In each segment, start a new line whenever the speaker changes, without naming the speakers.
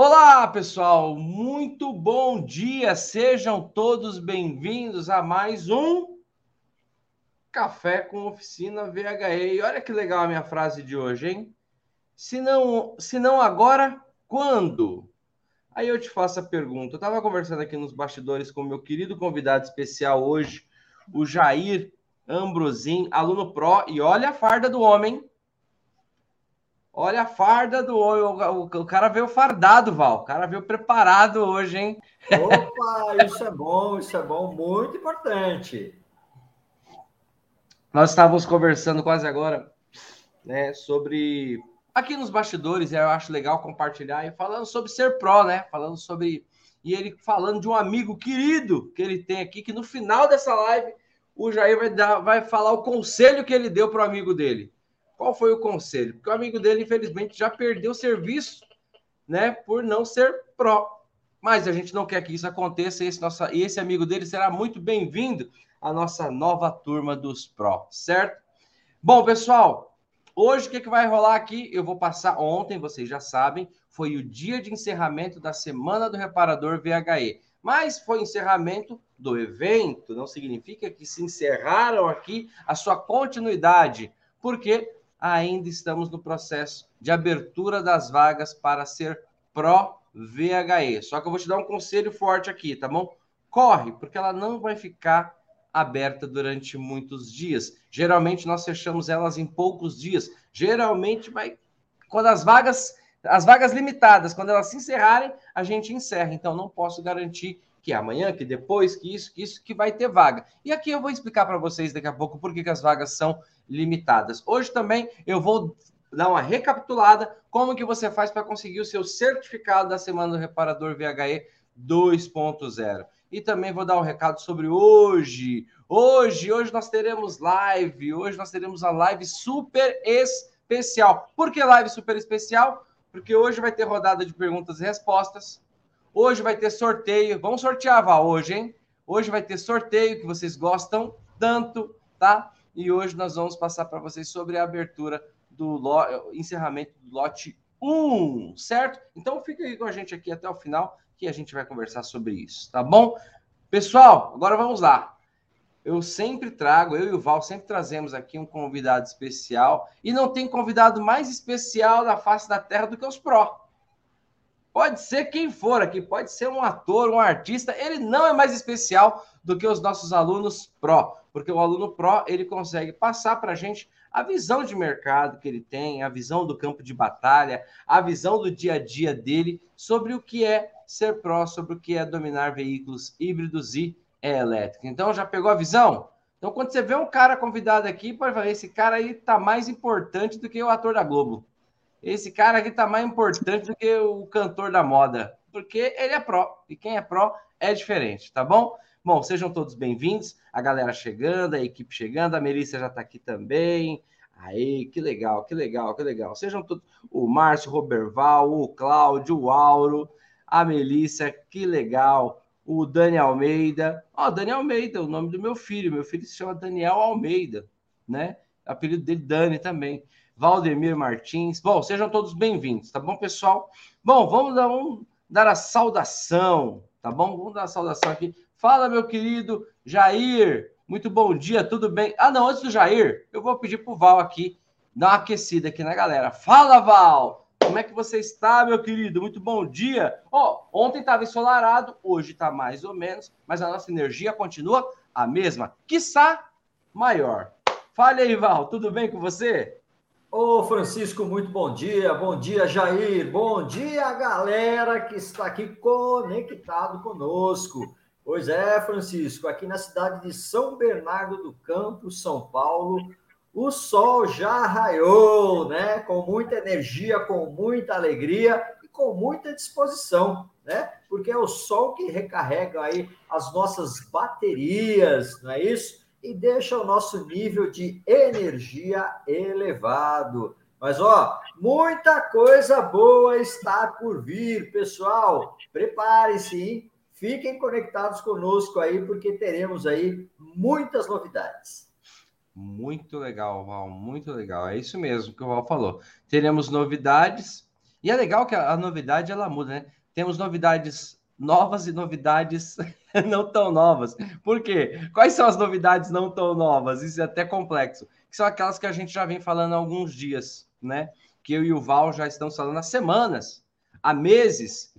Olá, pessoal, muito bom dia. Sejam todos bem-vindos a mais um Café com Oficina VHE. E olha que legal a minha frase de hoje, hein? Se não, se não agora, quando? Aí eu te faço a pergunta. Eu estava conversando aqui nos bastidores com o meu querido convidado especial hoje, o Jair Ambrosim, aluno pró, e olha a farda do homem. Olha a farda do. O, o, cara veio fardado, Val. O cara veio preparado hoje, hein?
Opa, isso é bom, isso é bom, muito importante.
Nós estávamos conversando quase agora, né, sobre aqui nos bastidores, eu acho legal compartilhar e falando sobre ser pró, né? Falando sobre e ele falando de um amigo querido que ele tem aqui que no final dessa live o Jair vai dar, vai falar o conselho que ele deu para o amigo dele. Qual foi o conselho? Porque o amigo dele, infelizmente, já perdeu o serviço, né, por não ser pró. Mas a gente não quer que isso aconteça. Esse, nossa, e esse amigo dele será muito bem-vindo à nossa nova turma dos pró, certo? Bom, pessoal, hoje o que, que vai rolar aqui? Eu vou passar ontem, vocês já sabem, foi o dia de encerramento da Semana do Reparador VHE. Mas foi encerramento do evento, não significa que se encerraram aqui a sua continuidade, porque ainda estamos no processo de abertura das vagas para ser pró VHE. Só que eu vou te dar um conselho forte aqui, tá bom? Corre, porque ela não vai ficar aberta durante muitos dias. Geralmente nós fechamos elas em poucos dias. Geralmente vai quando as vagas as vagas limitadas, quando elas se encerrarem, a gente encerra. Então não posso garantir que amanhã, que depois, que isso, que isso, que vai ter vaga. E aqui eu vou explicar para vocês daqui a pouco por que, as vagas são limitadas. Hoje também eu vou dar uma recapitulada como que você faz para conseguir o seu certificado da Semana do Reparador VHE 2.0. E também vou dar um recado sobre hoje. Hoje, hoje nós teremos live. Hoje nós teremos a live super especial. Por que live super especial? Porque hoje vai ter rodada de perguntas e respostas. Hoje vai ter sorteio. Vamos sortear, Val, hoje, hein? Hoje vai ter sorteio que vocês gostam tanto, tá? E hoje nós vamos passar para vocês sobre a abertura do lo... encerramento do lote 1, certo? Então fica aí com a gente aqui até o final que a gente vai conversar sobre isso, tá bom? Pessoal, agora vamos lá. Eu sempre trago, eu e o Val sempre trazemos aqui um convidado especial e não tem convidado mais especial na face da terra do que os pró. Pode ser quem for aqui, pode ser um ator, um artista, ele não é mais especial do que os nossos alunos pró, porque o aluno pró ele consegue passar para a gente a visão de mercado que ele tem, a visão do campo de batalha, a visão do dia a dia dele sobre o que é ser pró, sobre o que é dominar veículos híbridos e elétricos. Então, já pegou a visão? Então, quando você vê um cara convidado aqui, pode falar, esse cara aí tá mais importante do que o ator da Globo. Esse cara aqui tá mais importante do que o cantor da moda, porque ele é pró, e quem é pró é diferente, tá bom? Bom, sejam todos bem-vindos, a galera chegando, a equipe chegando, a Melissa já está aqui também. Aí, que legal, que legal, que legal. Sejam todos, o Márcio, o Roberval, o Cláudio, o Auro, a Melissa, que legal. O Dani Almeida, ó, oh, Dani Almeida, o nome do meu filho, meu filho se chama Daniel Almeida, né? Apelido dele Dani também. Valdemir Martins. Bom, sejam todos bem-vindos, tá bom, pessoal? Bom, vamos dar, um, dar a saudação, tá bom? Vamos dar a saudação aqui. Fala, meu querido Jair. Muito bom dia, tudo bem? Ah, não, antes do Jair, eu vou pedir pro Val aqui dar uma aquecida aqui na galera. Fala, Val! Como é que você está, meu querido? Muito bom dia. Ó, oh, ontem estava ensolarado, hoje está mais ou menos, mas a nossa energia continua a mesma, quiçá maior. Fale aí, Val, tudo bem com você?
Ô Francisco, muito bom dia. Bom dia, Jair. Bom dia, galera que está aqui conectado conosco. Pois é, Francisco, aqui na cidade de São Bernardo do Campo, São Paulo, o sol já raiou, né? Com muita energia, com muita alegria e com muita disposição, né? Porque é o sol que recarrega aí as nossas baterias, não é isso? E deixa o nosso nível de energia elevado. Mas ó, muita coisa boa está por vir, pessoal. Preparem-se, fiquem conectados conosco aí, porque teremos aí muitas novidades.
Muito legal, Val, muito legal. É isso mesmo que o Val falou. Teremos novidades E é legal que a novidade ela muda, né? Temos novidades novas e novidades não tão novas. Por quê? Quais são as novidades não tão novas? Isso é até complexo. Que são aquelas que a gente já vem falando há alguns dias, né? Que eu e o Val já estamos falando há semanas, há meses,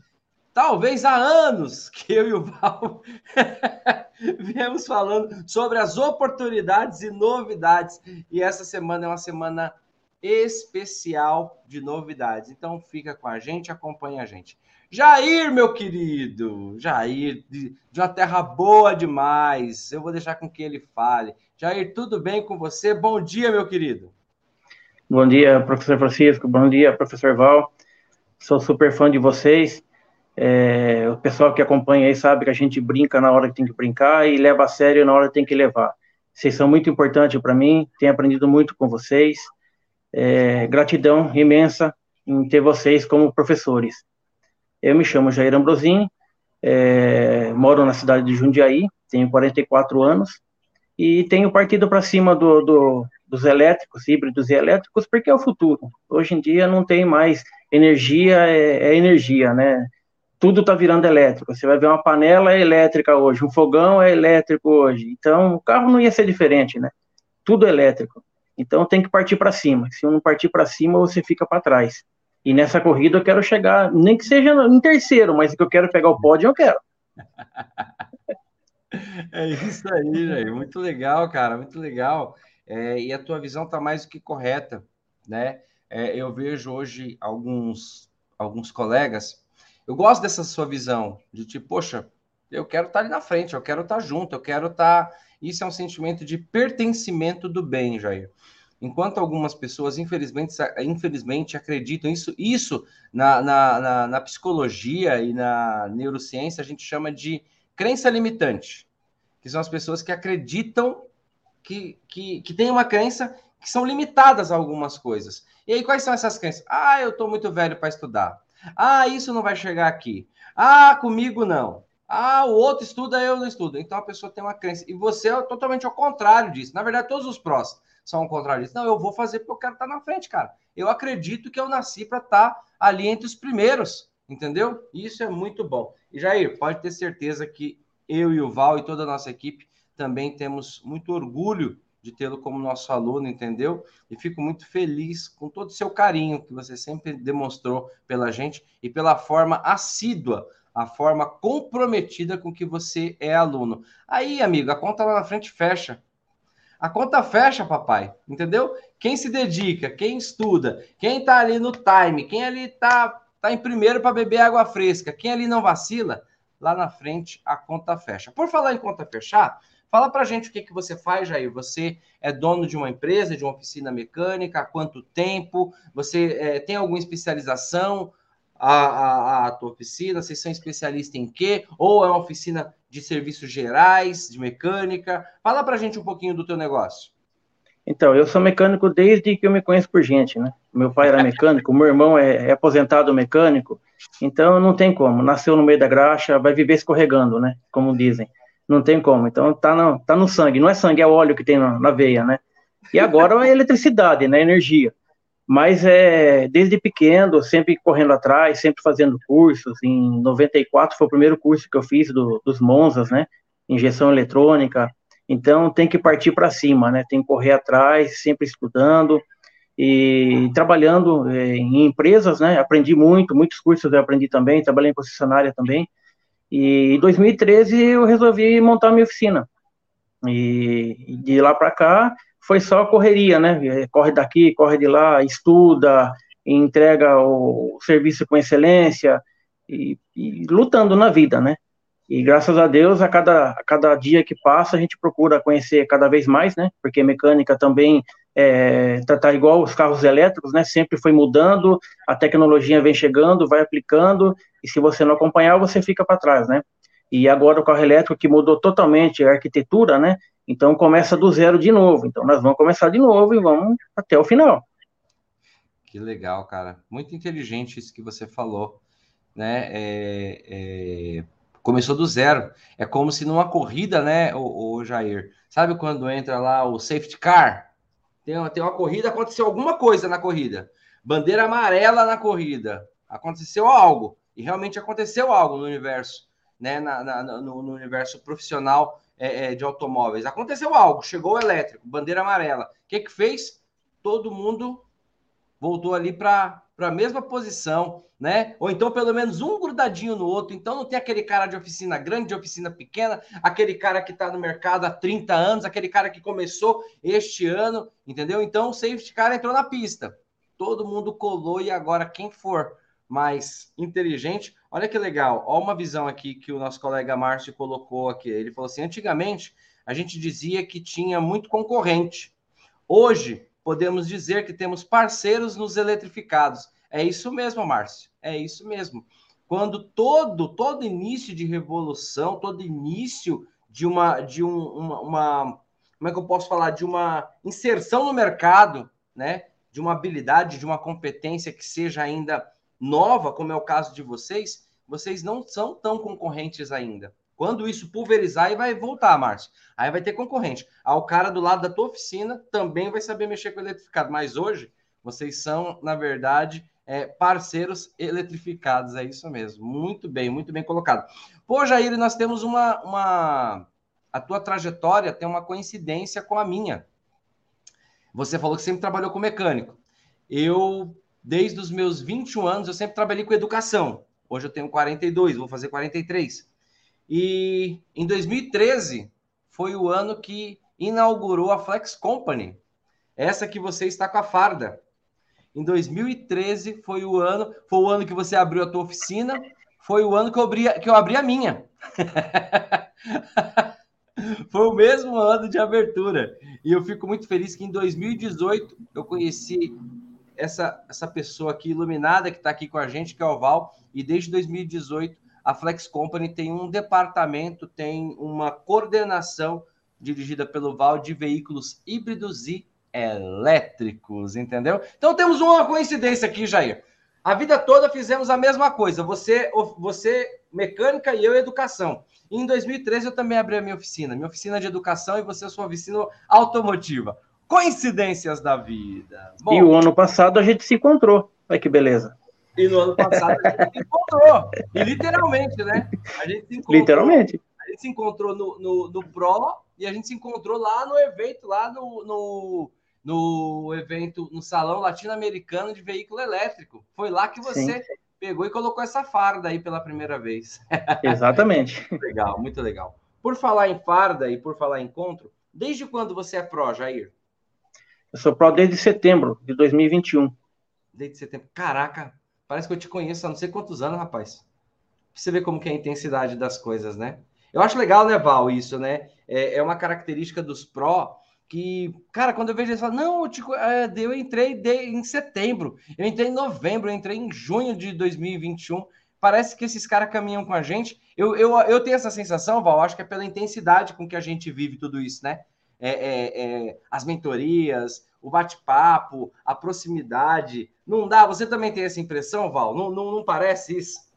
talvez há anos que eu e o Val viemos falando sobre as oportunidades e novidades. E essa semana é uma semana especial de novidades. Então fica com a gente, acompanha a gente. Jair, meu querido, Jair, de, de uma terra boa demais. Eu vou deixar com que ele fale. Jair, tudo bem com você? Bom dia, meu querido.
Bom dia, professor Francisco. Bom dia, professor Val. Sou super fã de vocês. É, o pessoal que acompanha aí sabe que a gente brinca na hora que tem que brincar e leva a sério na hora que tem que levar. Vocês são muito importantes para mim, tenho aprendido muito com vocês. É, gratidão imensa em ter vocês como professores. Eu me chamo Jair Ambrosim, é, moro na cidade de Jundiaí, tenho 44 anos e tenho partido para cima do, do, dos elétricos, híbridos e elétricos, porque é o futuro. Hoje em dia não tem mais energia, é, é energia, né? tudo está virando elétrico. Você vai ver uma panela é elétrica hoje, um fogão é elétrico hoje. Então, o carro não ia ser diferente, né? Tudo elétrico. Então, tem que partir para cima. Se não partir para cima, você fica para trás. E nessa corrida eu quero chegar, nem que seja em terceiro, mas que eu quero pegar o pódio, eu quero.
É isso aí, Jair. Muito legal, cara, muito legal. É, e a tua visão está mais do que correta, né? É, eu vejo hoje alguns, alguns colegas eu gosto dessa sua visão de tipo, poxa, eu quero estar ali na frente, eu quero estar junto, eu quero estar. Isso é um sentimento de pertencimento do bem, Jair. Enquanto algumas pessoas, infelizmente, infelizmente acreditam isso, isso na, na, na, na psicologia e na neurociência a gente chama de crença limitante, que são as pessoas que acreditam que, que, que tem uma crença que são limitadas a algumas coisas. E aí, quais são essas crenças? Ah, eu estou muito velho para estudar. Ah, isso não vai chegar aqui. Ah, comigo não. Ah, o outro estuda, eu não estudo. Então a pessoa tem uma crença. E você é totalmente ao contrário disso. Na verdade, todos os prós são ao contrário disso. Não, eu vou fazer porque eu quero estar na frente, cara. Eu acredito que eu nasci para estar ali entre os primeiros. Entendeu? Isso é muito bom. E Jair, pode ter certeza que eu e o Val e toda a nossa equipe também temos muito orgulho de tê-lo como nosso aluno, entendeu? E fico muito feliz com todo o seu carinho que você sempre demonstrou pela gente e pela forma assídua, a forma comprometida com que você é aluno. Aí, amigo, a conta lá na frente fecha. A conta fecha, papai, entendeu? Quem se dedica, quem estuda, quem tá ali no time, quem ali tá, tá em primeiro para beber água fresca, quem ali não vacila, lá na frente a conta fecha. Por falar em conta fechar, Fala para gente o que, que você faz, Jair. Você é dono de uma empresa, de uma oficina mecânica? Há quanto tempo? Você é, tem alguma especialização? A, a, a tua oficina? Vocês são especialistas em quê? Ou é uma oficina de serviços gerais, de mecânica? Fala para gente um pouquinho do teu negócio.
Então, eu sou mecânico desde que eu me conheço por gente, né? Meu pai era mecânico, meu irmão é, é, aposentado mecânico, então não tem como. Nasceu no meio da graxa, vai viver escorregando, né? Como dizem não tem como. Então tá no, tá no sangue, não é sangue, é óleo que tem na, na veia, né? E agora é eletricidade, né? Energia. Mas é desde pequeno, sempre correndo atrás, sempre fazendo cursos. Em 94 foi o primeiro curso que eu fiz do, dos Monzas, né? Injeção eletrônica. Então tem que partir para cima, né? Tem que correr atrás, sempre estudando e trabalhando é, em empresas, né? Aprendi muito, muitos cursos eu aprendi também, trabalhei em concessionária também. E em 2013 eu resolvi montar minha oficina. E de lá para cá foi só correria, né? Corre daqui, corre de lá, estuda, entrega o serviço com excelência e, e lutando na vida, né? E graças a Deus, a cada, a cada dia que passa, a gente procura conhecer cada vez mais, né? Porque mecânica também é, tá, tá, igual os carros elétricos, né? Sempre foi mudando, a tecnologia vem chegando, vai aplicando, e se você não acompanhar, você fica para trás, né? E agora o carro elétrico que mudou totalmente a arquitetura, né? Então começa do zero de novo. Então nós vamos começar de novo e vamos até o final.
Que legal, cara. Muito inteligente isso que você falou, né? É, é começou do zero. É como se numa corrida, né, o, o Jair? Sabe quando entra lá o safety car? Tem, tem uma corrida, aconteceu alguma coisa na corrida. bandeira amarela na corrida. Aconteceu algo, e realmente aconteceu algo no universo, né? Na, na no, no, universo profissional é, é, de automóveis. Aconteceu algo, chegou o elétrico, bandeira amarela. O que que fez? Todo mundo voltou ali para a mesma posição, né? Ou então pelo menos um grudadinho no outro. Então não tem aquele cara de oficina grande, de oficina pequena, aquele cara que está no mercado há 30 anos, aquele cara que começou este ano, entendeu? Então o safety car entrou na pista. Todo mundo colou e agora quem for mais inteligente, olha que legal. Olha uma visão aqui que o nosso colega Márcio colocou aqui. Ele falou assim: antigamente a gente dizia que tinha muito concorrente. Hoje podemos dizer que temos parceiros nos eletrificados. É isso mesmo, Márcio. É isso mesmo. Quando todo todo início de revolução, todo início de uma de um, uma, uma como é que eu posso falar de uma inserção no mercado, né? De uma habilidade, de uma competência que seja ainda nova, como é o caso de vocês, vocês não são tão concorrentes ainda. Quando isso pulverizar, aí vai voltar, Márcio. Aí vai ter concorrente. Aí o cara do lado da tua oficina também vai saber mexer com eletrificado. Mas hoje, vocês são, na verdade, é, parceiros eletrificados. É isso mesmo. Muito bem, muito bem colocado. Pô, Jair, nós temos uma, uma. A tua trajetória tem uma coincidência com a minha. Você falou que sempre trabalhou com mecânico. Eu, desde os meus 21 anos, eu sempre trabalhei com educação. Hoje eu tenho 42, vou fazer 43. E em 2013 foi o ano que inaugurou a Flex Company, essa que você está com a farda. Em 2013 foi o ano, foi o ano que você abriu a tua oficina, foi o ano que eu abri, que eu abri a minha. foi o mesmo ano de abertura. E eu fico muito feliz que em 2018 eu conheci essa, essa pessoa aqui iluminada que está aqui com a gente, que é o Val, e desde 2018 a Flex Company tem um departamento, tem uma coordenação dirigida pelo Val de veículos híbridos e elétricos, entendeu? Então temos uma coincidência aqui, Jair. A vida toda fizemos a mesma coisa. Você, você mecânica e eu educação. E em 2013 eu também abri a minha oficina, minha oficina de educação e você a sua oficina automotiva. Coincidências da vida.
Bom, e o ano passado a gente se encontrou. Olha que beleza.
E no ano passado a gente se encontrou. E literalmente, né? A gente se encontrou.
Literalmente.
A gente se encontrou no, no, no Pro e a gente se encontrou lá no evento, lá no, no, no evento, no Salão Latino-Americano de Veículo Elétrico. Foi lá que você Sim. pegou e colocou essa farda aí pela primeira vez.
Exatamente.
legal, muito legal. Por falar em farda e por falar em encontro, desde quando você é pró, Jair?
Eu sou pró desde setembro de 2021.
Desde setembro. Caraca, Parece que eu te conheço há não sei quantos anos, rapaz. Pra você ver como que é a intensidade das coisas, né? Eu acho legal, né, Val, isso, né? É, é uma característica dos pró que, cara, quando eu vejo eles falam, não, eu, te, é, eu entrei de, em setembro, eu entrei em novembro, eu entrei em junho de 2021. Parece que esses caras caminham com a gente. Eu, eu, eu tenho essa sensação, Val, acho que é pela intensidade com que a gente vive tudo isso, né? É, é, é as mentorias, o bate-papo, a proximidade. Não dá? Você também tem essa impressão, Val? Não, não, não parece isso?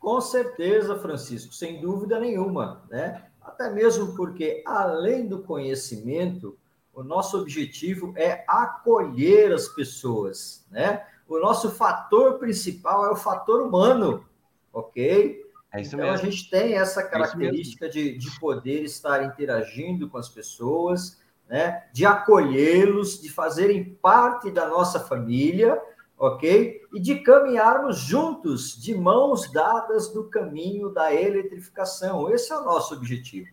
Com certeza, Francisco, sem dúvida nenhuma, né? Até mesmo porque, além do conhecimento, o nosso objetivo é acolher as pessoas, né? O nosso fator principal é o fator humano, ok? É isso então, mesmo. a gente tem essa é característica é de, de poder estar interagindo com as pessoas, né, de acolhê-los, de fazerem parte da nossa família, ok? E de caminharmos juntos, de mãos dadas no caminho da eletrificação. Esse é o nosso objetivo.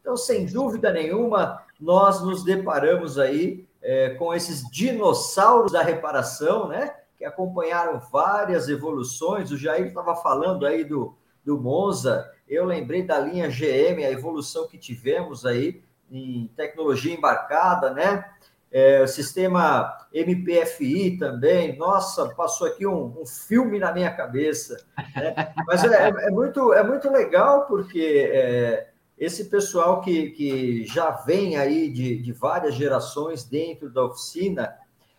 Então, sem dúvida nenhuma, nós nos deparamos aí é, com esses dinossauros da reparação, né? Que acompanharam várias evoluções. O Jair estava falando aí do, do Monza, eu lembrei da linha GM, a evolução que tivemos aí em tecnologia embarcada, né? É, sistema MPFI também, nossa, passou aqui um, um filme na minha cabeça. Né? Mas é, é, muito, é muito legal porque é, esse pessoal que, que já vem aí de, de várias gerações dentro da oficina,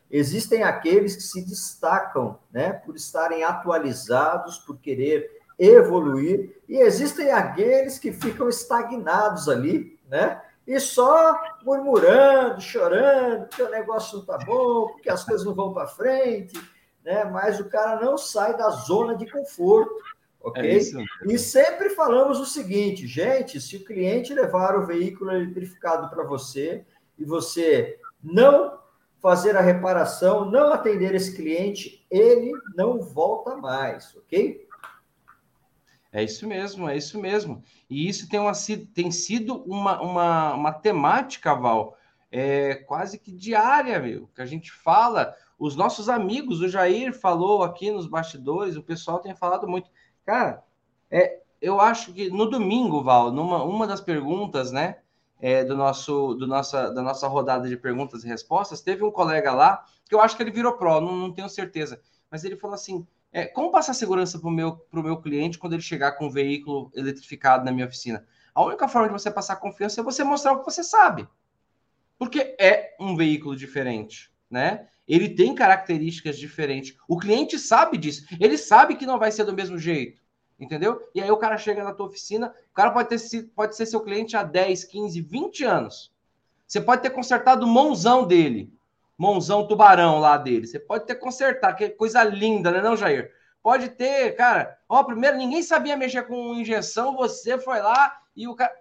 existem aqueles que se destacam né, por estarem atualizados, por querer evoluir, e existem aqueles que ficam estagnados ali, né? e só murmurando, chorando, que o negócio não está bom, porque as coisas não vão para frente. né? Mas o cara não sai da zona de conforto, ok? É e sempre falamos o seguinte, gente: se o cliente levar o veículo eletrificado para você e você não fazer a reparação, não atender esse cliente, ele não volta mais, ok?
É isso mesmo, é isso mesmo. E isso tem, uma, tem sido uma, uma, uma temática, Val, é, quase que diária, meu, que a gente fala. Os nossos amigos, o Jair falou aqui nos bastidores, o pessoal tem falado muito. Cara, é, eu acho que no domingo, Val, numa uma das perguntas, né, é, do nosso, do nossa, da nossa rodada de perguntas e respostas, teve um colega lá que eu acho que ele virou pró, não, não tenho certeza, mas ele falou assim: é, como passar segurança para o meu, meu cliente quando ele chegar com um veículo eletrificado na minha oficina? A única forma de você passar confiança é você mostrar o que você sabe. Porque é um veículo diferente, né? Ele tem características diferentes. O cliente sabe disso. Ele sabe que não vai ser do mesmo jeito. Entendeu? E aí o cara chega na tua oficina, o cara pode, ter, pode ser seu cliente há 10, 15, 20 anos. Você pode ter consertado o mãozão dele mãozão tubarão lá dele. Você pode ter consertado, que coisa linda, né, não, Jair? Pode ter, cara. Ó, primeiro, ninguém sabia mexer com injeção, você foi lá e o cara.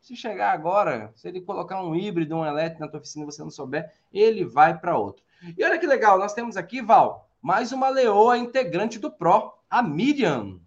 Se chegar agora, se ele colocar um híbrido, um elétrico na tua oficina e você não souber, ele vai para outro. E olha que legal, nós temos aqui, Val, mais uma leoa integrante do PRO, a Miriam.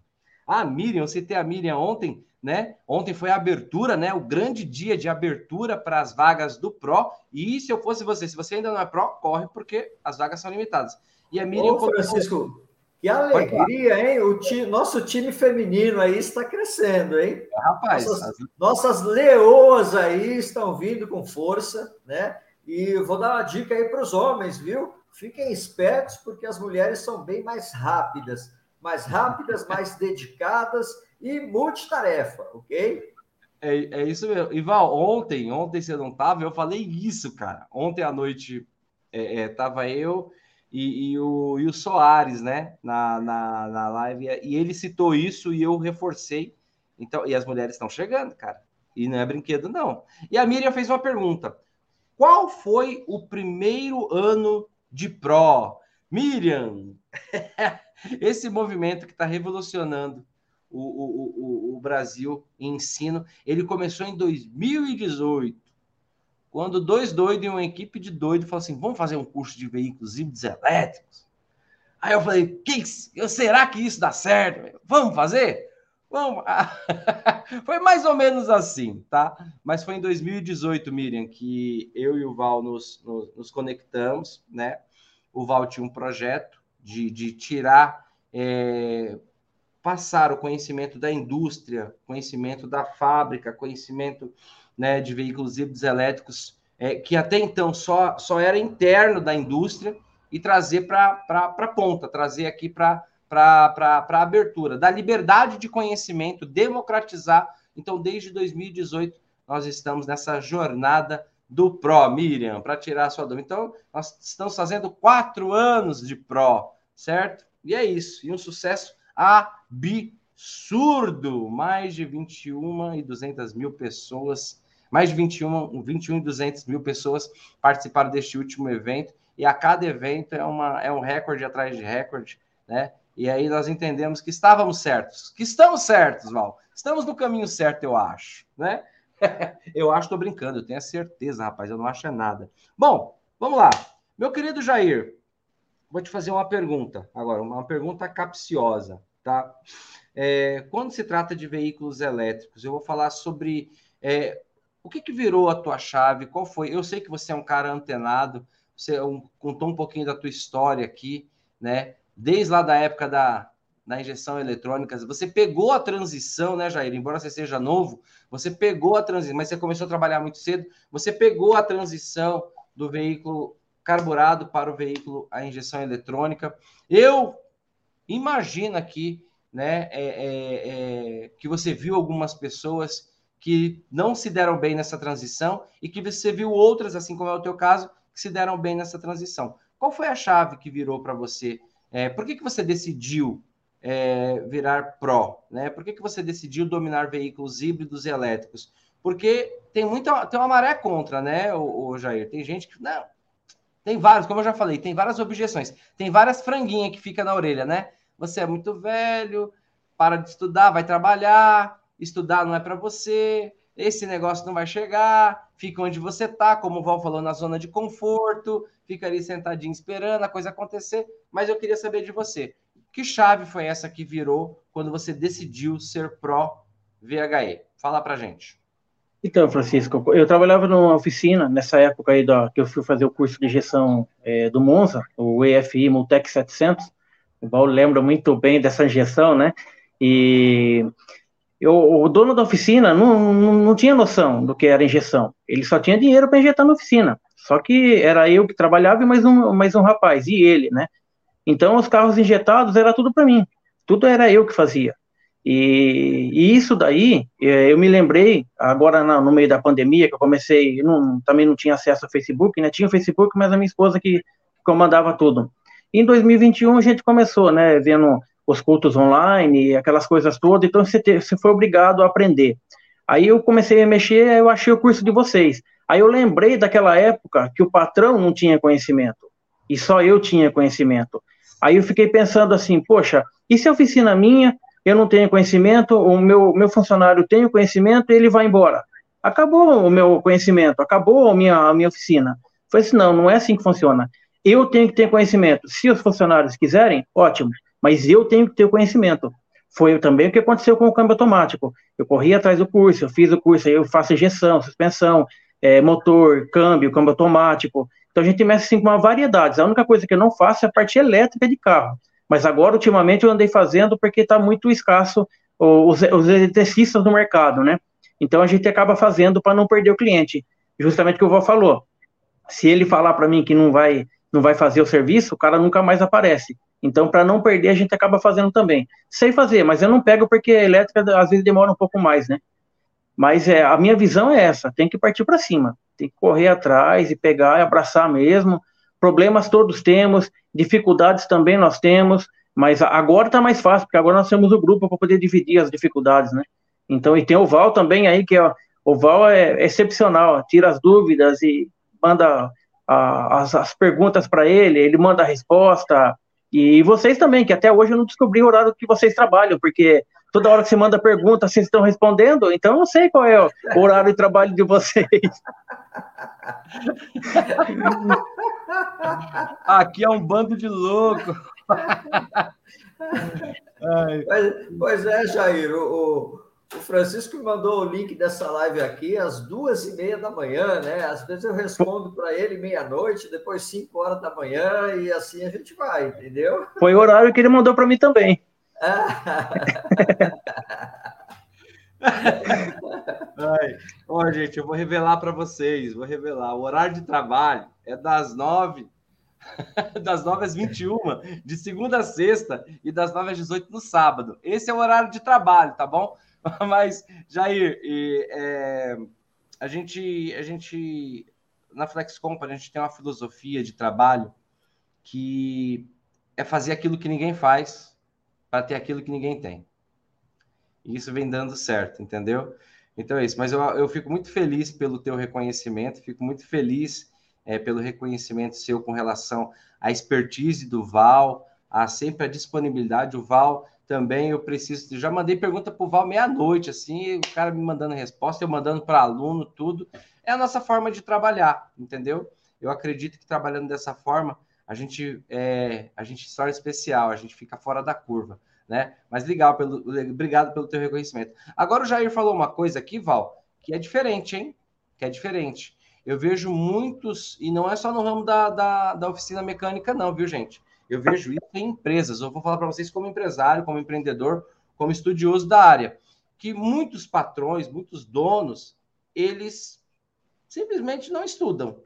A Miriam, eu citei a Miriam ontem, né? Ontem foi a abertura, né? O grande dia de abertura para as vagas do Pro. E se eu fosse você, se você ainda não é Pro, corre porque as vagas são limitadas. E a Miriam.
Ô, Francisco, que alegria, hein? O time, nosso time feminino aí está crescendo, hein?
É, rapaz,
nossas, as... nossas leoas aí estão vindo com força, né? E vou dar uma dica aí para os homens, viu? Fiquem espertos, porque as mulheres são bem mais rápidas, mais rápidas, mais dedicadas e multitarefa, ok?
É, é isso mesmo. Ival, ontem, ontem você não estava, eu falei isso, cara. Ontem à noite é, é, tava eu e, e, o, e o Soares, né, na, na, na live, e ele citou isso e eu reforcei. Então, e as mulheres estão chegando, cara. E não é brinquedo, não. E a Miriam fez uma pergunta: qual foi o primeiro ano de pró? Miriam, esse movimento que está revolucionando o, o, o, Brasil em ensino. Ele começou em 2018, quando dois doidos e uma equipe de doidos falaram assim: vamos fazer um curso de veículos híbridos elétricos. Aí eu falei: que, será que isso dá certo? Vamos fazer? Vamos. foi mais ou menos assim, tá? Mas foi em 2018, Miriam, que eu e o Val nos, nos, nos conectamos, né? O Val tinha um projeto de, de tirar é, passar o conhecimento da indústria, conhecimento da fábrica, conhecimento né, de veículos híbridos elétricos, é, que até então só, só era interno da indústria, e trazer para a ponta, trazer aqui para a abertura, da liberdade de conhecimento, democratizar. Então, desde 2018, nós estamos nessa jornada do PRO, Miriam, para tirar a sua dúvida. Então, nós estamos fazendo quatro anos de PRO, certo? E é isso, e um sucesso absurdo. Mais de 21 e 200 mil pessoas, mais de 21, 21 e 200 mil pessoas participaram deste último evento. E a cada evento é, uma, é um recorde atrás de recorde, né? E aí nós entendemos que estávamos certos, que estamos certos, Val. Estamos no caminho certo, eu acho, né? eu acho, tô brincando, eu tenho a certeza, rapaz, eu não acho nada. Bom, vamos lá. Meu querido Jair, vou te fazer uma pergunta agora, uma pergunta capciosa, tá? É, quando se trata de veículos elétricos, eu vou falar sobre é, o que, que virou a tua chave, qual foi? Eu sei que você é um cara antenado, você um, contou um pouquinho da tua história aqui, né? Desde lá da época da, da injeção eletrônica, você pegou a transição, né, Jair? Embora você seja novo, você pegou a transição, mas você começou a trabalhar muito cedo, você pegou a transição do veículo carburado para o veículo a injeção eletrônica. Eu imagino aqui, né, é, é, é, que você viu algumas pessoas que não se deram bem nessa transição e que você viu outras, assim como é o teu caso, que se deram bem nessa transição. Qual foi a chave que virou para você? É, por que, que você decidiu é, virar pró? Né? Por que, que você decidiu dominar veículos híbridos e elétricos? Porque tem muita, tem uma maré contra, né, o, o Jair? Tem gente que, não, Tem vários, como eu já falei, tem várias objeções. Tem várias franguinhas que fica na orelha, né? Você é muito velho, para de estudar, vai trabalhar, estudar não é para você, esse negócio não vai chegar, fica onde você tá, como o Val falou, na zona de conforto, fica ali sentadinho esperando a coisa acontecer. Mas eu queria saber de você, que chave foi essa que virou quando você decidiu ser pró VHE? Fala pra gente.
Então, Francisco, eu trabalhava numa oficina nessa época aí da, que eu fui fazer o curso de injeção é, do Monza, o EFI Multec 700. O Val lembra muito bem dessa injeção, né? E eu, o dono da oficina não, não, não, tinha noção do que era injeção. Ele só tinha dinheiro para injetar na oficina. Só que era eu que trabalhava e mais um, mais um rapaz, e ele, né? Então, os carros injetados era tudo para mim. Tudo era eu que fazia. E, e, isso daí, é, eu me lembrei, agora no meio da pandemia, que eu comecei, não, também não tinha acesso ao Facebook, né? Tinha o Facebook, mas a minha esposa que comandava tudo. Em 2021 a gente começou, né? Vendo os cultos online, aquelas coisas todas, então você, te, você foi obrigado a aprender. Aí eu comecei a mexer, eu achei o curso de vocês. Aí eu lembrei daquela época que o patrão não tinha conhecimento, e só eu tinha conhecimento. Aí eu fiquei pensando assim, poxa, e se a oficina minha eu não tenho conhecimento, o meu, meu funcionário tem o conhecimento e ele vai embora. Acabou o meu conhecimento, acabou a minha, a minha oficina. Foi assim, não, não é assim que funciona. Eu tenho que ter conhecimento. Se os funcionários quiserem, ótimo, mas eu tenho que ter conhecimento. Foi também o que aconteceu com o câmbio automático. Eu corri atrás do curso, eu fiz o curso, eu faço injeção, suspensão, é, motor, câmbio, câmbio automático. Então a gente mexe assim, com uma variedade. A única coisa que eu não faço é a parte elétrica de carro. Mas agora, ultimamente, eu andei fazendo porque está muito escasso os, os eletricistas no mercado, né? Então a gente acaba fazendo para não perder o cliente. Justamente o que o Val falou. Se ele falar para mim que não vai, não vai fazer o serviço, o cara nunca mais aparece. Então, para não perder, a gente acaba fazendo também. Sei fazer, mas eu não pego porque a elétrica às vezes demora um pouco mais, né? Mas é, a minha visão é essa: tem que partir para cima, tem que correr atrás e pegar e abraçar mesmo. Problemas todos temos, dificuldades também nós temos, mas agora está mais fácil, porque agora nós temos o grupo para poder dividir as dificuldades, né? Então, e tem o Val também aí, que é, o Val é excepcional, tira as dúvidas e manda as, as perguntas para ele, ele manda a resposta. E vocês também, que até hoje eu não descobri o horário que vocês trabalham, porque toda hora que você manda pergunta, vocês estão respondendo, então eu não sei qual é o horário de trabalho de vocês.
Aqui é um bando de louco.
Pois, pois, é, Jair, o, o, Francisco me mandou o link dessa live aqui às duas e meia da manhã, né? Às vezes eu respondo para ele meia-noite, depois cinco horas da manhã, e assim a gente vai, entendeu?
Foi o horário que ele mandou para mim também.
Ai, ó, gente, eu vou revelar para vocês, vou revelar. O horário de trabalho é das nove, das nove às 21, de segunda a sexta, e das nove às 18 no sábado. Esse é o horário de trabalho, tá bom? Mas, Jair, e, é, a gente, a gente, na FlexComp, a gente tem uma filosofia de trabalho que é fazer aquilo que ninguém faz para ter aquilo que ninguém tem. E isso vem dando certo, entendeu? Então é isso. Mas eu, eu fico muito feliz pelo teu reconhecimento, fico muito feliz é, pelo reconhecimento seu com relação à expertise do Val, a sempre a disponibilidade. O Val também eu preciso. Já mandei pergunta para o Val meia-noite, assim, o cara me mandando resposta, eu mandando para aluno, tudo. É a nossa forma de trabalhar, entendeu? Eu acredito que trabalhando dessa forma, a gente é, a gente se torna especial, a gente fica fora da curva né? Mas legal, pelo, obrigado pelo teu reconhecimento. Agora o Jair falou uma coisa aqui, Val, que é diferente, hein? Que é diferente. Eu vejo muitos, e não é só no ramo da, da, da oficina mecânica, não, viu, gente? Eu vejo isso em empresas. Eu vou falar para vocês como empresário, como empreendedor, como estudioso da área, que muitos patrões, muitos donos, eles simplesmente não estudam.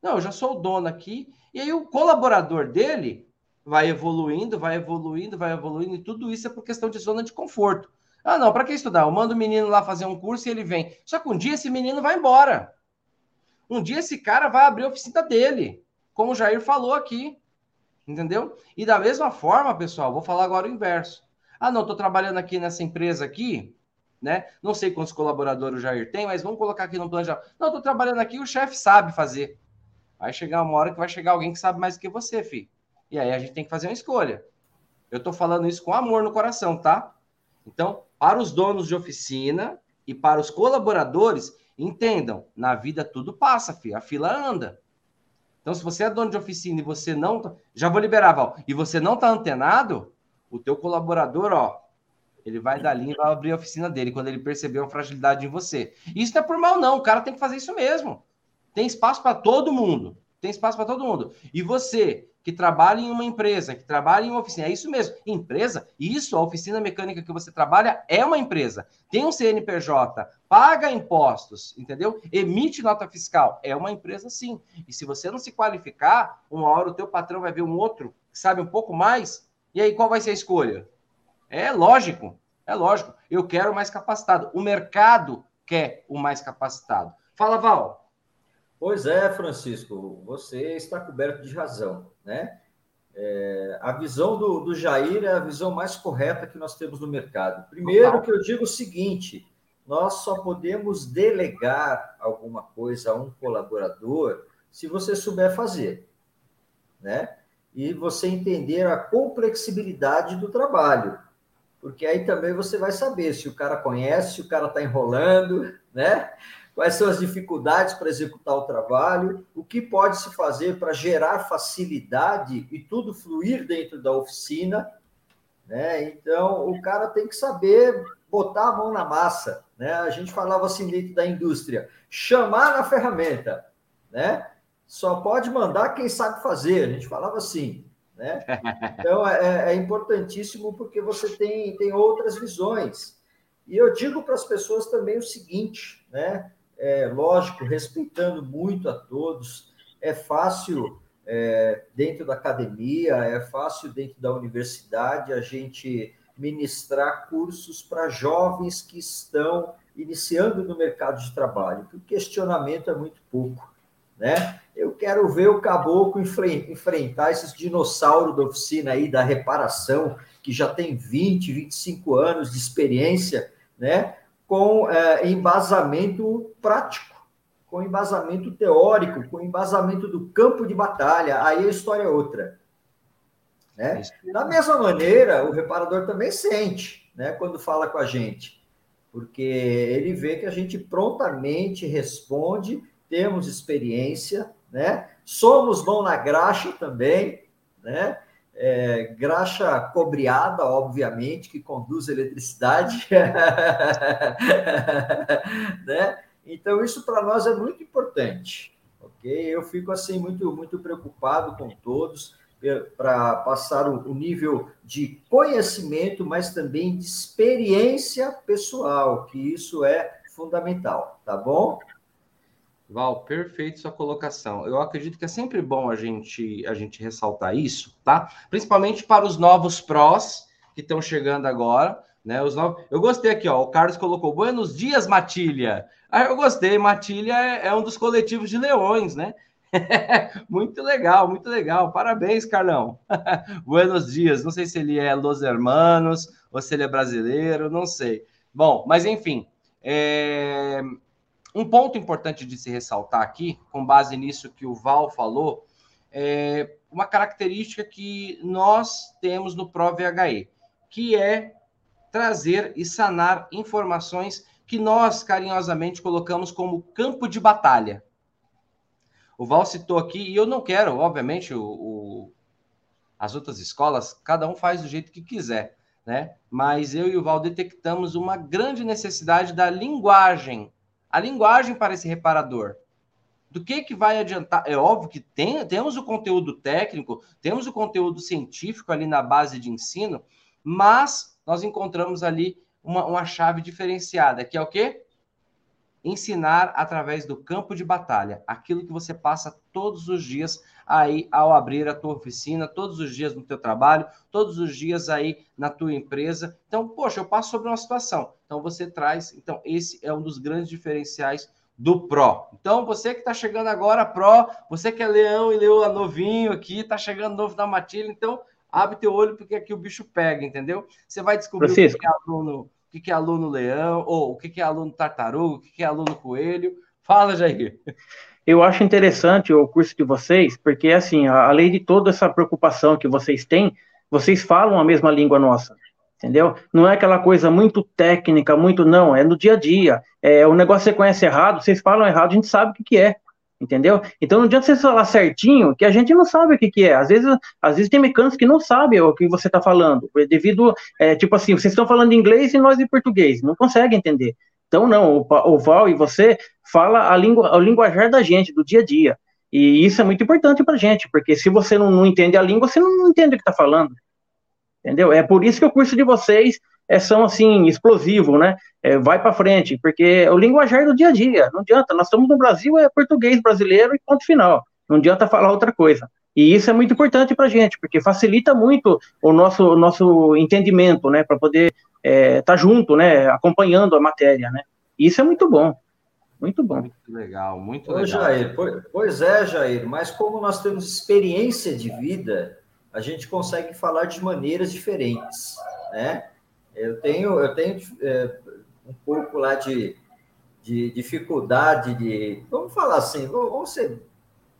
Não, eu já sou o dono aqui, e aí o colaborador dele vai evoluindo, vai evoluindo, vai evoluindo, e tudo isso é por questão de zona de conforto. Ah, não, para que estudar? Eu mando o menino lá fazer um curso e ele vem. Só que um dia esse menino vai embora. Um dia esse cara vai abrir a oficina dele, como o Jair falou aqui. Entendeu? E da mesma forma, pessoal, vou falar agora o inverso. Ah, não, estou trabalhando aqui nessa empresa aqui, né? Não sei quantos colaboradores o Jair tem, mas vamos colocar aqui no plano já. Não, estou trabalhando aqui, o chefe sabe fazer. Vai chegar uma hora que vai chegar alguém que sabe mais do que você, filho. E aí a gente tem que fazer uma escolha. Eu tô falando isso com amor no coração, tá? Então, para os donos de oficina e para os colaboradores, entendam, na vida tudo passa, filho. A fila anda. Então, se você é dono de oficina e você não. Tá... Já vou liberar, Val. E você não tá antenado, o teu colaborador, ó, ele vai dali e vai abrir a oficina dele quando ele perceber uma fragilidade em você. Isso não é por mal, não. O cara tem que fazer isso mesmo. Tem espaço para todo mundo. Tem espaço para todo mundo. E você que trabalha em uma empresa, que trabalha em uma oficina, é isso mesmo. Empresa, isso, a oficina mecânica que você trabalha é uma empresa. Tem um CNPJ, paga impostos, entendeu? Emite nota fiscal, é uma empresa sim. E se você não se qualificar, uma hora o teu patrão vai ver um outro que sabe um pouco mais, e aí qual vai ser a escolha? É lógico, é lógico. Eu quero mais capacitado. O mercado quer o mais capacitado. Fala, Val.
Pois é, Francisco, você está coberto de razão, né? É, a visão do, do Jair é a visão mais correta que nós temos no mercado. Primeiro que eu digo o seguinte, nós só podemos delegar alguma coisa a um colaborador se você souber fazer, né? E você entender a complexibilidade do trabalho porque aí também você vai saber se o cara conhece, se o cara está enrolando, né? Quais são as dificuldades para executar o trabalho, o que pode se fazer para gerar facilidade e tudo fluir dentro da oficina, né? Então, o cara tem que saber botar a mão na massa, né? A gente falava assim dentro da indústria, chamar na ferramenta, né? Só pode mandar quem sabe fazer, a gente falava assim, né? Então, é, é, importantíssimo porque você tem, tem outras visões. E eu digo para as pessoas também o seguinte, né? É, lógico, respeitando muito a todos, é fácil é, dentro da academia, é fácil dentro da universidade a gente ministrar cursos para jovens que estão iniciando no mercado de trabalho, porque o questionamento é muito pouco, né? Eu quero ver o caboclo enfrentar esses dinossauros da oficina aí, da reparação, que já tem 20, 25 anos de experiência, né? Com é, embasamento prático, com embasamento teórico, com embasamento do campo de batalha. Aí a história é outra. Né? Da mesma maneira, o reparador também sente, né? Quando fala com a gente, porque ele vê que a gente prontamente responde, temos experiência, né? Somos mão na graxa também, né? É, graxa cobreada, obviamente, que conduz eletricidade, né? Então isso para nós é muito importante, ok? Eu fico assim muito muito preocupado com todos para passar o, o nível de conhecimento, mas também de experiência pessoal, que isso é fundamental, tá bom?
Val, perfeito sua colocação. Eu acredito que é sempre bom a gente a gente ressaltar isso, tá? Principalmente para os novos prós que estão chegando agora, né? Os novos... Eu gostei aqui, ó. O Carlos colocou Buenos dias, Matília. Ah, eu gostei. Matília é, é um dos coletivos de leões, né? muito legal, muito legal. Parabéns, Carlão. Buenos dias. Não sei se ele é Los Hermanos ou se ele é brasileiro, não sei. Bom, mas enfim. É... Um ponto importante de se ressaltar aqui, com base nisso que o Val falou, é uma característica que nós temos no ProVHE, que é trazer e sanar informações que nós carinhosamente colocamos como campo de batalha. O Val citou aqui, e eu não quero, obviamente, o, o, as outras escolas, cada um faz do jeito que quiser, né? Mas eu e o Val detectamos uma grande necessidade da linguagem a linguagem para esse reparador. Do que, que vai adiantar? É óbvio que tem, temos o conteúdo técnico, temos o conteúdo científico ali na base de ensino, mas nós encontramos ali uma, uma chave diferenciada, que é o quê? Ensinar através do campo de batalha, aquilo que você passa todos os dias aí ao abrir a tua oficina, todos os dias no teu trabalho, todos os dias aí na tua empresa. Então, poxa, eu passo sobre uma situação. Então você traz, então esse é um dos grandes diferenciais do Pro. Então, você que está chegando agora, Pro, você que é leão e leoa novinho aqui, está chegando novo na matilha, então abre teu olho porque aqui o bicho pega, entendeu? Você vai descobrir Francisco. o que é aluno, o que é aluno leão, ou o que é aluno tartaruga, o que é aluno coelho. Fala, Jair.
Eu acho interessante o curso de vocês, porque, assim, além de toda essa preocupação que vocês têm, vocês falam a mesma língua nossa, entendeu? Não é aquela coisa muito técnica, muito, não, é no dia a dia. É, o negócio você conhece errado, vocês falam errado, a gente sabe o que, que é, entendeu? Então não adianta você falar certinho, que a gente não sabe o que, que é. Às vezes, às vezes tem mecânicos que não sabem o que você está falando, devido, é, tipo assim, vocês estão falando inglês e nós em português, não consegue entender. Então, não, o, Val e você fala a língua, o linguajar da gente, do dia a dia. E isso é muito importante para gente, porque se você não, não, entende a língua, você não entende o que está falando. Entendeu? É por isso que o curso de vocês é, são, assim, explosivo, né? É, vai para frente, porque é o linguajar do dia a dia. Não adianta, nós estamos no Brasil, é português brasileiro e ponto final. Não adianta falar outra coisa. E isso é muito importante para gente, porque facilita muito o nosso, o nosso entendimento, né? Para poder é, tá junto, né, acompanhando a matéria, né? Isso é muito bom, muito bom. Muito
legal, muito
Ô,
legal.
Jair, pois é, Jair, mas como nós temos experiência de vida, a gente consegue falar de maneiras diferentes, né? Eu tenho, eu tenho é, um pouco lá de, de dificuldade de, vamos falar assim, vamos ser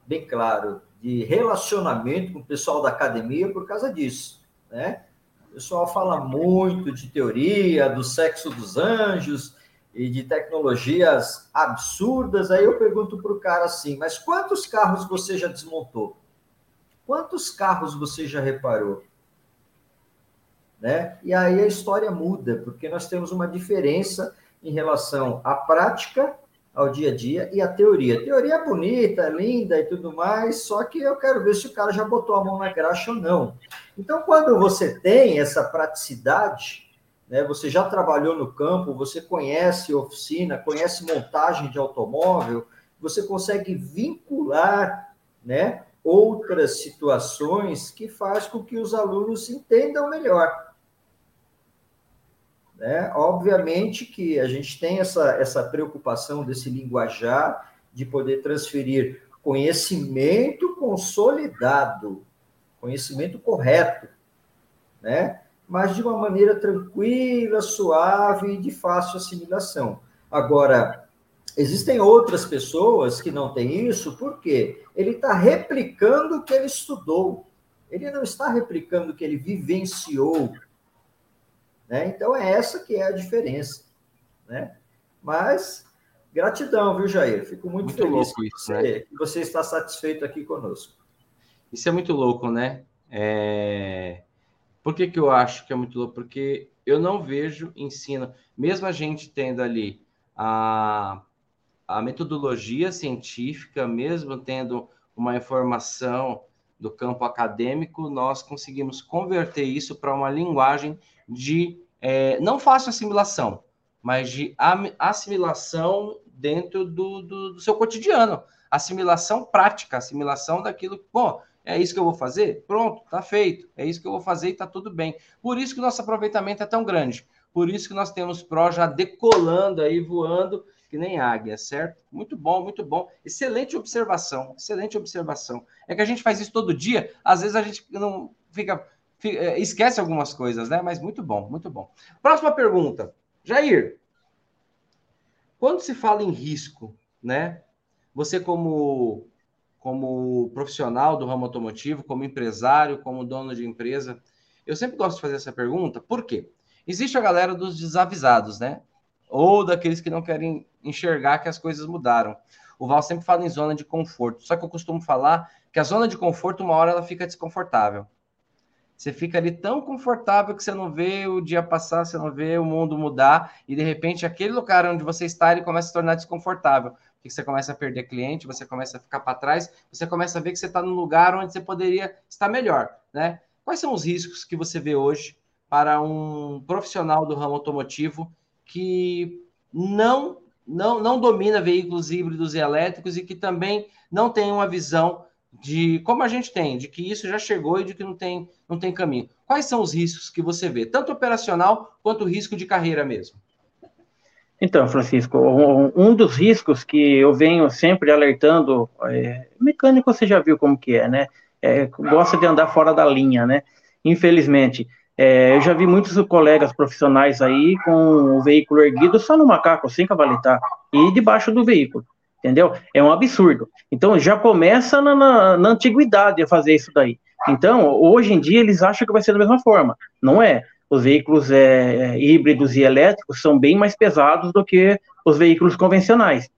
bem claro, de relacionamento com o pessoal da academia por causa disso, né? O pessoal fala muito de teoria, do sexo dos anjos e de tecnologias absurdas. Aí eu pergunto para o cara assim: mas quantos carros você já desmontou? Quantos carros você já reparou? Né? E aí a história muda, porque nós temos uma diferença em relação à prática ao dia a dia e à teoria. Teoria é bonita, linda e tudo mais, só que eu quero ver se o cara já botou a mão na graxa ou não. Então, quando você tem essa praticidade, né, você já trabalhou no campo, você conhece oficina, conhece montagem de automóvel, você consegue vincular, né, outras situações que faz com que os alunos entendam melhor. Né? Obviamente que a gente tem essa, essa preocupação desse linguajar, de poder transferir conhecimento consolidado, conhecimento correto, né? mas de uma maneira tranquila, suave e de fácil assimilação. Agora, existem outras pessoas que não têm isso, porque ele está replicando o que ele estudou, ele não está replicando o que ele vivenciou, né? Então, é essa que é a diferença. Né? Mas, gratidão, viu, Jair? Fico muito, muito feliz que, você, né? que você está satisfeito aqui conosco.
Isso é muito louco, né? É... Por que, que eu acho que é muito louco? Porque eu não vejo ensino, mesmo a gente tendo ali a, a metodologia científica, mesmo tendo uma informação do campo acadêmico, nós conseguimos converter isso para uma linguagem de é, não fácil assimilação, mas de assimilação dentro do, do, do, seu cotidiano, assimilação prática, assimilação daquilo, bom, é isso que eu vou fazer? Pronto, tá feito. É isso que eu vou fazer e tá tudo bem. Por isso que o nosso aproveitamento é tão grande. Por isso que nós temos pró já decolando aí, voando que nem águia, certo? Muito bom, muito bom. Excelente observação, excelente observação. É que a gente faz isso todo dia, às vezes a gente não fica é, esquece algumas coisas, né? Mas muito bom, muito bom. Próxima pergunta. Jair, quando se fala em risco, né? Você como como profissional do ramo automotivo, como empresário, como dono de empresa, eu sempre gosto de fazer essa pergunta, por quê? Existe a galera dos desavisados, né? Ou daqueles que não querem enxergar que as coisas mudaram. O Val sempre fala em zona de conforto, só que eu costumo falar que a zona de conforto, uma hora, ela fica desconfortável. Você fica ali tão confortável que você não vê o dia passar, você não vê o mundo mudar, e de repente aquele lugar onde você está ele começa a se tornar desconfortável. Porque você começa a perder cliente, você começa a ficar para trás, você começa a ver que você está num lugar onde você poderia estar melhor, né? Quais são os riscos que você vê hoje para um profissional do ramo automotivo que não não, não domina veículos híbridos e elétricos e que também não tem uma visão de como a gente tem, de que isso já chegou e de que não tem, não tem caminho. Quais são os riscos que você vê, tanto operacional quanto risco de carreira mesmo?
Então, Francisco, um dos riscos que eu venho sempre alertando, é, mecânico você já viu como que é, né? É, gosta de andar fora da linha, né? Infelizmente, é, eu já vi muitos colegas profissionais aí com o veículo erguido só no macaco, sem cavaletar, e debaixo do veículo. entendeu? É um absurdo. Então já começa na, na, na, antiguidade a fazer isso daí. Então, hoje em dia, eles acham que vai ser da mesma forma. Não é. Os veículos é, é híbridos e elétricos são bem mais pesados do que os veículos convencionais.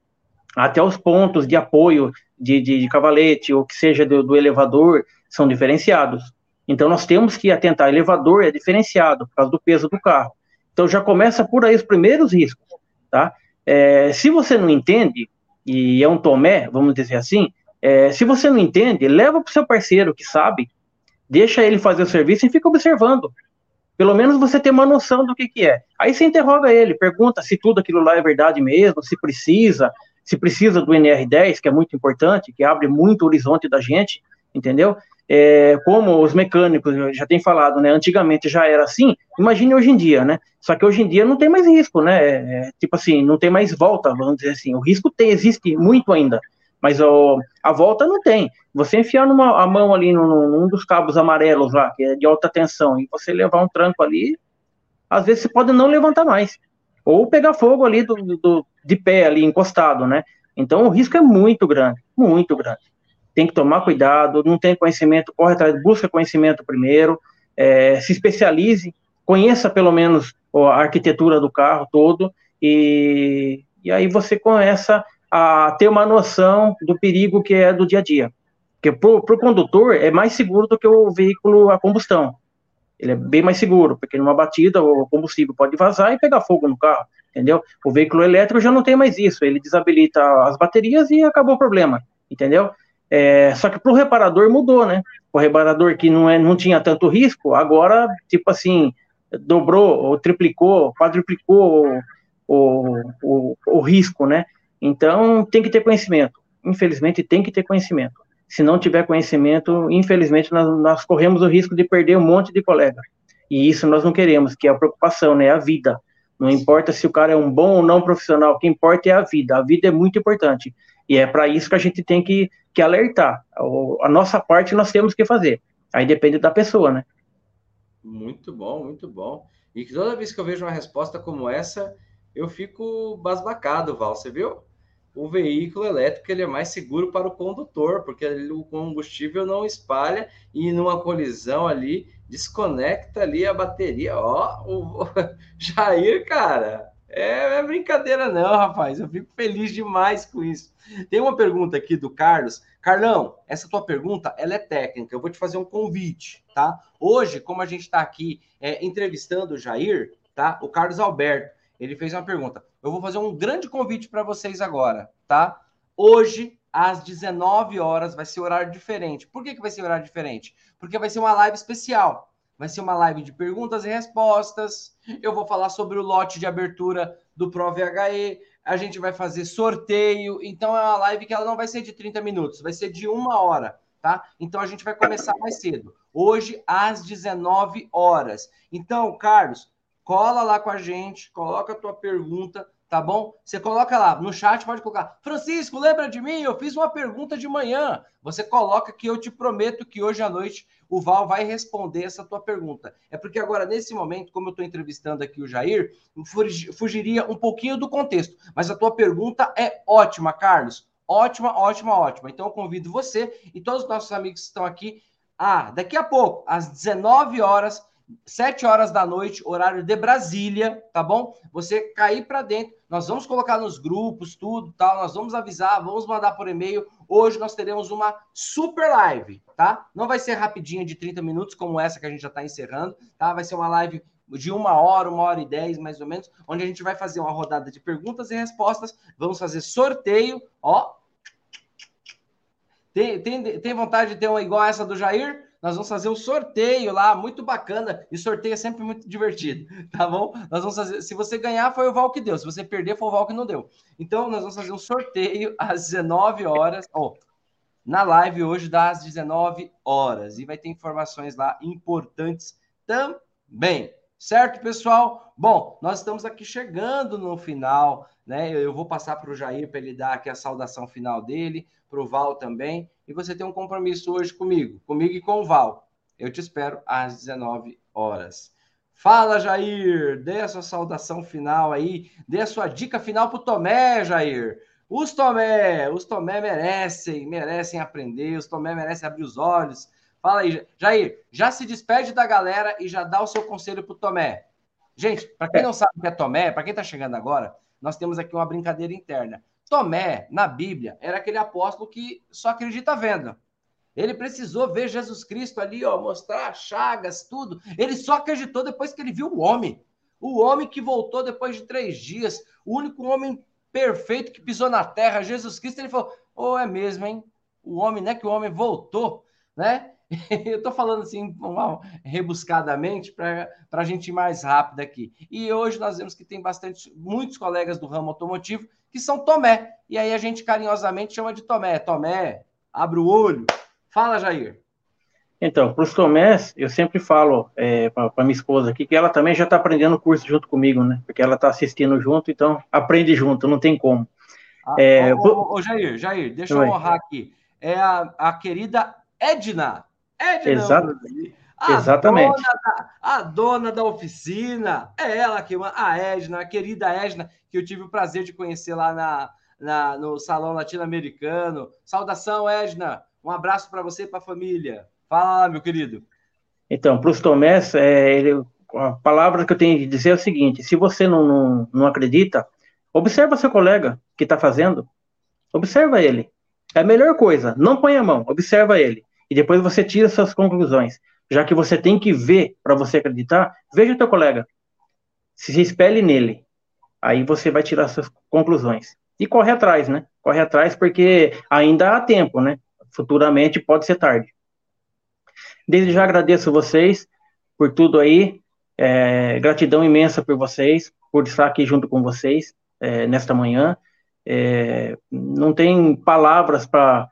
Até os pontos de apoio de, de, de cavalete, ou que seja do, do elevador, são diferenciados. Então, nós temos que atentar. Elevador é diferenciado por causa do peso do carro. Então, já começa por aí os primeiros riscos, tá? É, se você não entende, e é um tomé, vamos dizer assim, é, se você não entende, leva para o seu parceiro que sabe, deixa ele fazer o serviço e fica observando. Pelo menos você tem uma noção do que, que é. Aí você interroga ele, pergunta se tudo aquilo lá é verdade mesmo, se precisa, se precisa do NR10, que é muito importante, que abre muito o horizonte da gente, entendeu? É, como os mecânicos já tem falado, né? Antigamente já era assim, imagine hoje em dia, né? Só que hoje em dia não tem mais risco, né? É, é tipo assim, não tem mais volta, vamos dizer assim. O risco tem, existe muito ainda, mas ó, a volta não tem. Você enfiar numa, a mão ali num, num dos cabos amarelos lá, que é de alta tensão, e você levar um tranco ali, às vezes você pode não levantar mais. Ou pegar fogo ali do, do de pé ali, encostado, né? Então o risco é muito grande, muito grande tem que tomar cuidado, não tem conhecimento, corre atrás, busca conhecimento primeiro, é, se especialize, conheça pelo menos a arquitetura do carro todo, e, e aí você começa a ter uma noção do perigo que é do dia a dia. Porque para o condutor é mais seguro do que o veículo a combustão. Ele é bem mais seguro, porque numa batida o combustível pode vazar e pegar fogo no carro, entendeu? O veículo elétrico já não tem mais isso, ele desabilita as baterias e acabou o problema, entendeu? É, só que para o reparador mudou, né? O reparador que não, é, não tinha tanto risco, agora, tipo assim, dobrou, ou triplicou, quadruplicou o, o, o risco, né? Então, tem que ter conhecimento. Infelizmente, tem que ter conhecimento. Se não tiver conhecimento, infelizmente, nós, nós corremos o risco de perder um monte de colega. E isso nós não queremos, que é a preocupação, né? A vida. Não importa se o cara é um bom ou não profissional, o que importa é a vida. A vida é muito importante. E é para isso que a gente tem que, que alertar. A nossa parte nós temos que fazer. Aí depende da pessoa, né?
Muito bom, muito bom. E toda vez que eu vejo uma resposta como essa, eu fico basbacado, Val. Você viu? O veículo elétrico ele é mais seguro para o condutor, porque o combustível não espalha e numa colisão ali desconecta ali a bateria. Ó, o Jair, cara, é, é, brincadeira, não, rapaz. Eu fico feliz demais com isso. Tem uma pergunta aqui do Carlos. Carlão, essa tua pergunta ela é técnica. Eu vou te fazer um convite, tá? Hoje, como a gente está aqui é, entrevistando o Jair, tá? O Carlos Alberto, ele fez uma pergunta. Eu vou fazer um grande convite para vocês agora, tá? Hoje, às 19 horas, vai ser horário diferente. Por que, que vai ser horário diferente? Porque vai ser uma live especial. Vai ser uma live de perguntas e respostas. Eu vou falar sobre o lote de abertura do ProVHE. A gente vai fazer sorteio. Então é uma live que ela não vai ser de 30 minutos, vai ser de uma hora, tá? Então a gente vai começar mais cedo. Hoje, às 19 horas. Então, Carlos, cola lá com a gente, coloca a tua pergunta tá bom? Você coloca lá no chat, pode colocar. Francisco, lembra de mim? Eu fiz uma pergunta de manhã. Você coloca que eu te prometo que hoje à noite o Val vai responder essa tua pergunta. É porque agora, nesse momento, como eu estou entrevistando aqui o Jair, fugiria um pouquinho do contexto. Mas a tua pergunta é ótima, Carlos. Ótima, ótima, ótima. Então eu convido você e todos os nossos amigos que estão aqui. Ah, daqui a pouco, às 19 horas, 7 horas da noite, horário de Brasília, tá bom? Você cair para dentro, nós vamos colocar nos grupos, tudo, tal, nós vamos avisar, vamos mandar por e-mail. Hoje nós teremos uma super live, tá? Não vai ser rapidinha de 30 minutos, como essa que a gente já está encerrando, tá? Vai ser uma live de uma hora, uma hora e dez, mais ou menos, onde a gente vai fazer uma rodada de perguntas e respostas. Vamos fazer sorteio, ó. Tem, tem, tem vontade de ter uma igual essa do Jair? Nós vamos fazer um sorteio lá, muito bacana, e sorteio é sempre muito divertido, tá bom? Nós vamos fazer, se você ganhar, foi o Val que deu, se você perder, foi o Val que não deu. Então, nós vamos fazer um sorteio às 19 horas, na live hoje das 19 horas, e vai ter informações lá importantes também. Certo, pessoal? Bom, nós estamos aqui chegando no final, né? Eu vou passar para o Jair para ele dar aqui a saudação final dele, para o Val também. E você tem um compromisso hoje comigo, comigo e com o Val. Eu te espero às 19 horas. Fala, Jair! Dê a sua saudação final aí, dê a sua dica final para o Tomé, Jair. Os Tomé, os Tomé merecem, merecem aprender, os Tomé merecem abrir os olhos. Fala aí, Jair, já se despede da galera e já dá o seu conselho pro Tomé. Gente, para quem não sabe o que é Tomé, para quem está chegando agora, nós temos aqui uma brincadeira interna. Tomé, na Bíblia, era aquele apóstolo que só acredita vendo. Ele precisou ver Jesus Cristo ali, ó, mostrar chagas, tudo. Ele só acreditou depois que ele viu o homem. O homem que voltou depois de três dias, o único homem perfeito que pisou na terra, Jesus Cristo, ele falou: Oh, é mesmo, hein? O homem, né? Que o homem voltou, né? Eu estou falando assim, rebuscadamente, para a gente ir mais rápido aqui. E hoje nós vemos que tem bastante, muitos colegas do ramo automotivo que são Tomé. E aí a gente carinhosamente chama de Tomé. Tomé, abre o olho. Fala, Jair.
Então, para os Tomés, eu sempre falo é, para minha esposa aqui que ela também já está aprendendo o curso junto comigo, né? Porque ela está assistindo junto, então aprende junto, não tem como.
Ah, é, ô, ô, ô, Jair, Jair, deixa eu honrar aqui. É a, a querida Edna. Edna.
Exato. A Exatamente.
Dona da, a dona da oficina, é ela que a Edna, a querida Edna, que eu tive o prazer de conhecer lá na, na no Salão Latino-Americano. Saudação, Edna. Um abraço para você e para a família. Fala, meu querido.
Então, para os Tomés, é, ele, a palavra que eu tenho que dizer é o seguinte: se você não, não, não acredita, observa seu colega que está fazendo, observa ele. É a melhor coisa, não põe a mão, observa ele. E depois você tira suas conclusões. Já que você tem que ver para você acreditar, veja o teu colega. Se espelhe nele. Aí você vai tirar suas conclusões. E corre atrás, né? Corre atrás porque ainda há tempo, né? Futuramente pode ser tarde. Desde já agradeço vocês por tudo aí. É, gratidão imensa por vocês, por estar aqui junto com vocês é, nesta manhã. É, não tem palavras para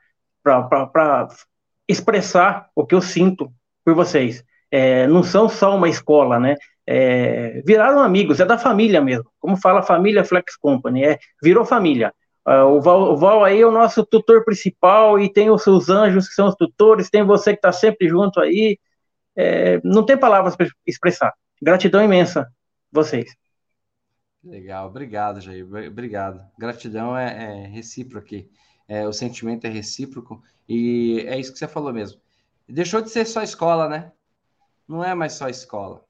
expressar o que eu sinto por vocês. É, não são só uma escola, né? É, viraram amigos, é da família mesmo. Como fala a família Flex Company, é, virou família. Uh, o, Val, o, Val, aí é o nosso tutor principal e tem os seus anjos que são os tutores, tem você que está sempre junto aí. É, não tem palavras para expressar. Gratidão imensa, vocês.
Legal, obrigado, Jair. Obrigado. Gratidão é, é recíproca aqui. É, o sentimento é recíproco e é isso que você falou mesmo. Deixou de ser só escola, né? Não é mais só escola.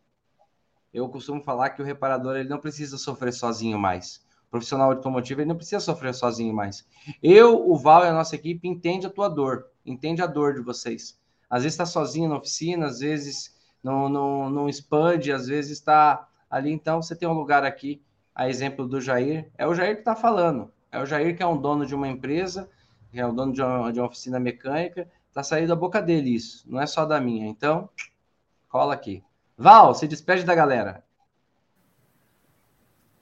Eu costumo falar que o reparador ele não precisa sofrer sozinho mais profissional automotivo, ele não precisa sofrer sozinho mais. Eu, o Val e a nossa equipe entende a tua dor, entende a dor de vocês. Às vezes está sozinho na oficina, às vezes não, não, não expande, às vezes está ali. Então, você tem um lugar aqui, a exemplo do Jair. É o Jair que está falando. É o Jair que é um dono de uma empresa, que é o dono de uma, de uma oficina mecânica. Está saindo da boca dele isso, não é só da minha. Então, cola aqui. Val, se despede da galera.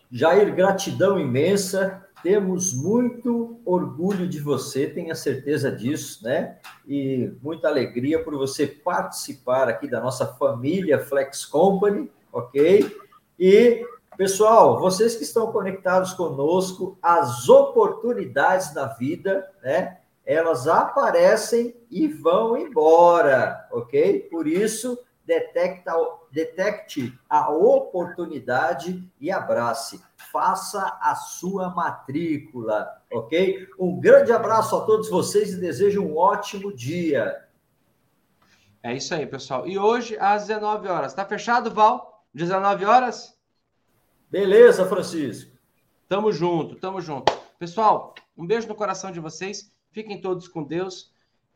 Jair, gratidão imensa. Temos muito orgulho de você, tenha certeza disso, né? E muita alegria por você participar aqui da nossa família Flex Company, ok? E, pessoal, vocês que estão conectados conosco, as oportunidades da vida, né? Elas aparecem e vão embora, ok? Por isso, detecta, detecte a oportunidade e abrace. Faça a sua matrícula, ok? Um grande abraço a todos vocês e desejo um ótimo dia.
É isso aí, pessoal. E hoje, às 19 horas. Tá fechado, Val? 19 horas?
Beleza, Francisco.
Tamo junto, tamo junto. Pessoal, um beijo no coração de vocês. Fiquem todos com Deus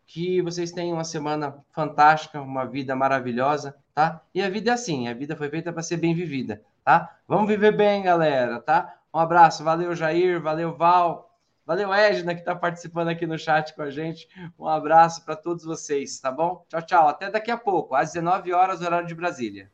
que vocês tenham uma semana fantástica, uma vida maravilhosa, tá? E a vida é assim, a vida foi feita para ser bem vivida, tá? Vamos viver bem, galera, tá? Um abraço, valeu Jair, valeu Val, valeu Edna que está participando aqui no chat com a gente. Um abraço para todos vocês, tá bom? Tchau, tchau. Até daqui a pouco, às 19 horas, horário de Brasília.